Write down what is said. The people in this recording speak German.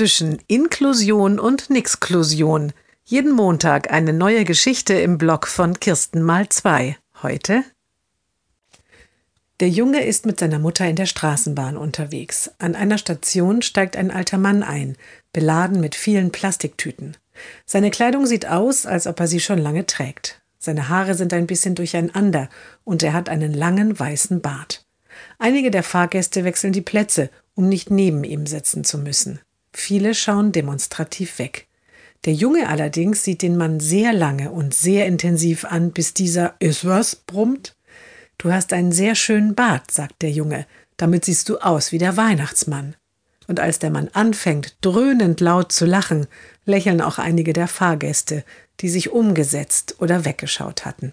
zwischen Inklusion und Nixklusion. Jeden Montag eine neue Geschichte im Blog von Kirsten mal zwei. Heute der Junge ist mit seiner Mutter in der Straßenbahn unterwegs. An einer Station steigt ein alter Mann ein, beladen mit vielen Plastiktüten. Seine Kleidung sieht aus, als ob er sie schon lange trägt. Seine Haare sind ein bisschen durcheinander und er hat einen langen weißen Bart. Einige der Fahrgäste wechseln die Plätze, um nicht neben ihm sitzen zu müssen. Viele schauen demonstrativ weg. Der Junge allerdings sieht den Mann sehr lange und sehr intensiv an, bis dieser Ist was brummt. Du hast einen sehr schönen Bart, sagt der Junge, damit siehst du aus wie der Weihnachtsmann. Und als der Mann anfängt, dröhnend laut zu lachen, lächeln auch einige der Fahrgäste, die sich umgesetzt oder weggeschaut hatten.